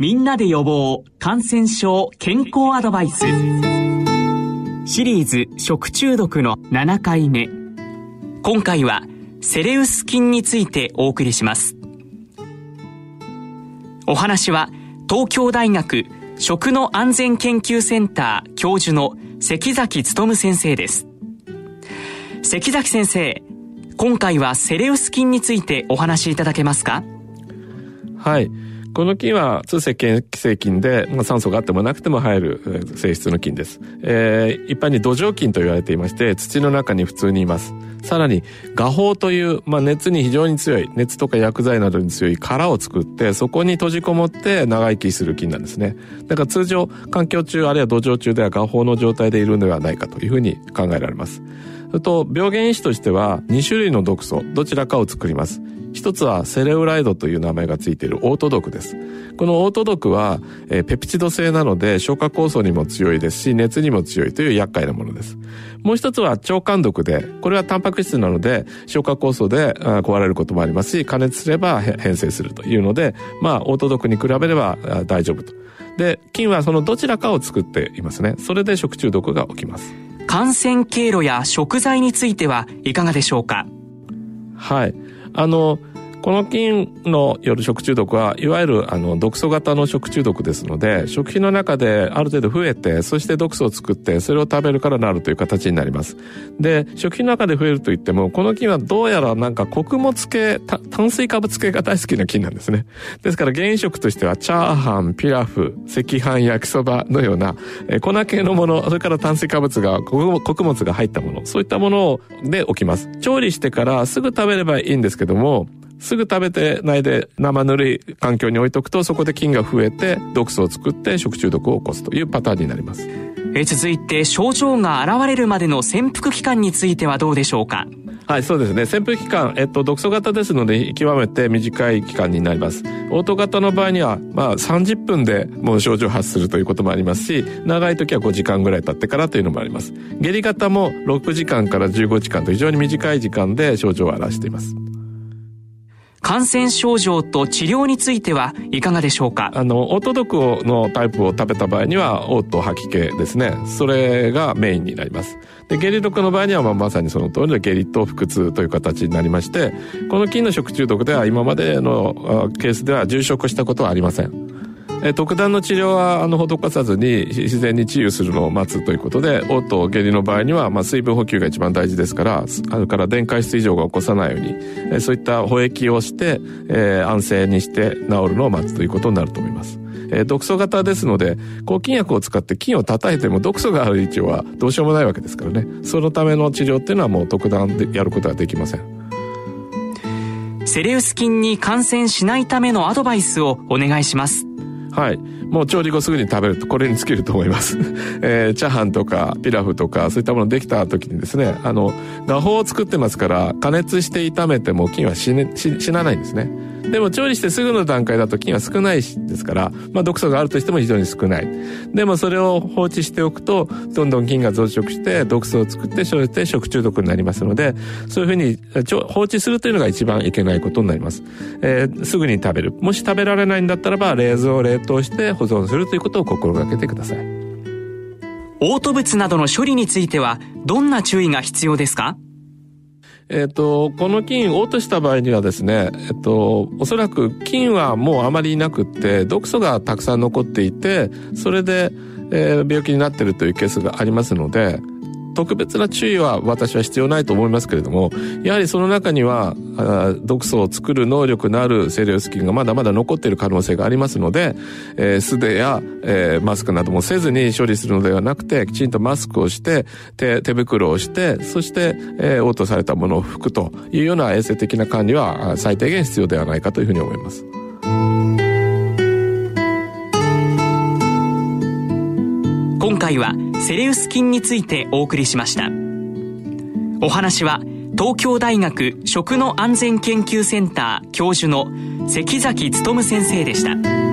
みんなで予防感染症健康アドバイス。シリーズ食中毒の7回目。今回はセレウス菌についてお送りします。お話は東京大学食の安全研究センター教授の関崎努先生です。関崎先生今回はセレウス菌についてお話しいただけますか？はい。この菌は通性嫌性菌で、まあ、酸素があってもなくても生える性質の菌です。えー、一般に土壌菌と言われていまして、土の中に普通にいます。さらに、画法という、まあ、熱に非常に強い、熱とか薬剤などに強い殻を作って、そこに閉じこもって長生きする菌なんですね。だから通常、環境中あるいは土壌中では画法の状態でいるのではないかというふうに考えられます。それと、病原因子としては、2種類の毒素、どちらかを作ります。一つはセレウライドという名前がついているオート毒です。このオート毒は、えー、ペプチド性なので消化酵素にも強いですし、熱にも強いという厄介なものです。もう一つは腸管毒で、これはタンパク質なので消化酵素で壊れることもありますし、加熱すれば変性するというので、まあ、オート毒に比べれば大丈夫と。で、菌はそのどちらかを作っていますね。それで食中毒が起きます。感染経路や食材についてはいかがでしょうか？はい。あの、この菌のよる食中毒はいわゆるあの毒素型の食中毒ですので食品の中である程度増えてそして毒素を作ってそれを食べるからなるという形になります。で食品の中で増えるといってもこの菌はどうやらなんか穀物系炭水化物系が大好きな菌なんですね。ですから原因食としてはチャーハンピラフ赤飯焼きそばのようなえ粉系のものそれから炭水化物が穀物が入ったものそういったもので起きます。調理してからすぐ食べればいいんですけどもすぐ食べてないで生ぬるい環境に置いとくとそこで菌が増えて毒素を作って食中毒を起こすというパターンになります。え続いて症状が現れるまでの潜伏期間についてはどうでしょうか？はい、そうですね。潜伏期間、えっと、毒素型ですので、極めて短い期間になります。オート型の場合には、まあ、30分でもう症状発するということもありますし、長い時は5時間ぐらい経ってからというのもあります。下痢型も6時間から15時間と非常に短い時間で症状を表しています。感染症状と治療についてはいかがでしょうか？あの、オート毒のタイプを食べた場合には、オート吐き気ですね。それがメインになります。で、下痢毒の場合には、まあ、まさにその通りの下痢と腹痛という形になりまして、この菌の食中毒では今までのケースでは重症化したことはありません。え特段の治療はあの施さずに自然に治癒するのを待つということで嘔吐下痢の場合には、まあ、水分補給が一番大事ですからあれから電解質異常が起こさないように、えそういった保液をして、えー、安静にして治るのを待つということになると思います。えー、毒素型ですので、抗菌薬を使って菌を叩いても毒素がある位置はどうしようもないわけですからね。そのための治療っていうのはもう特段でやることはできません。セレウス菌に感染しないためのアドバイスをお願いします。はい。もう調理後すぐに食べると、これに尽きると思います。えー、チャーハンとかピラフとか、そういったものできた時にですね、あの、画法を作ってますから、加熱して炒めても菌は死,、ね、死死なないんですね。でも調理してすぐの段階だと菌は少ないですから、まあ毒素があるとしても非常に少ない。でもそれを放置しておくと、どんどん菌が増殖して毒素を作って、そして食中毒になりますので、そういうふうに放置するというのが一番いけないことになります。えー、すぐに食べる。もし食べられないんだったらば、冷蔵冷凍して保存するということを心がけてください。オート物などの処理については、どんな注意が必要ですか？えっ、と、この菌を落とした場合にはですね、えっ、と、おそらく菌はもうあまりいなくって、毒素がたくさん残っていて、それで、えー、病気になっているというケースがありますので、特別な注意は私は必要ないと思いますけれども、やはりその中には、毒素を作る能力のあるセレウス菌がまだまだ残っている可能性がありますので、えー、素手や、えー、マスクなどもせずに処理するのではなくて、きちんとマスクをして、手、手袋をして、そして、えー、応答されたものを拭くというような衛生的な管理は最低限必要ではないかというふうに思います。今回はセレウス菌についてお送りしました。お話は東京大学食の安全研究センター教授の関崎努先生でした。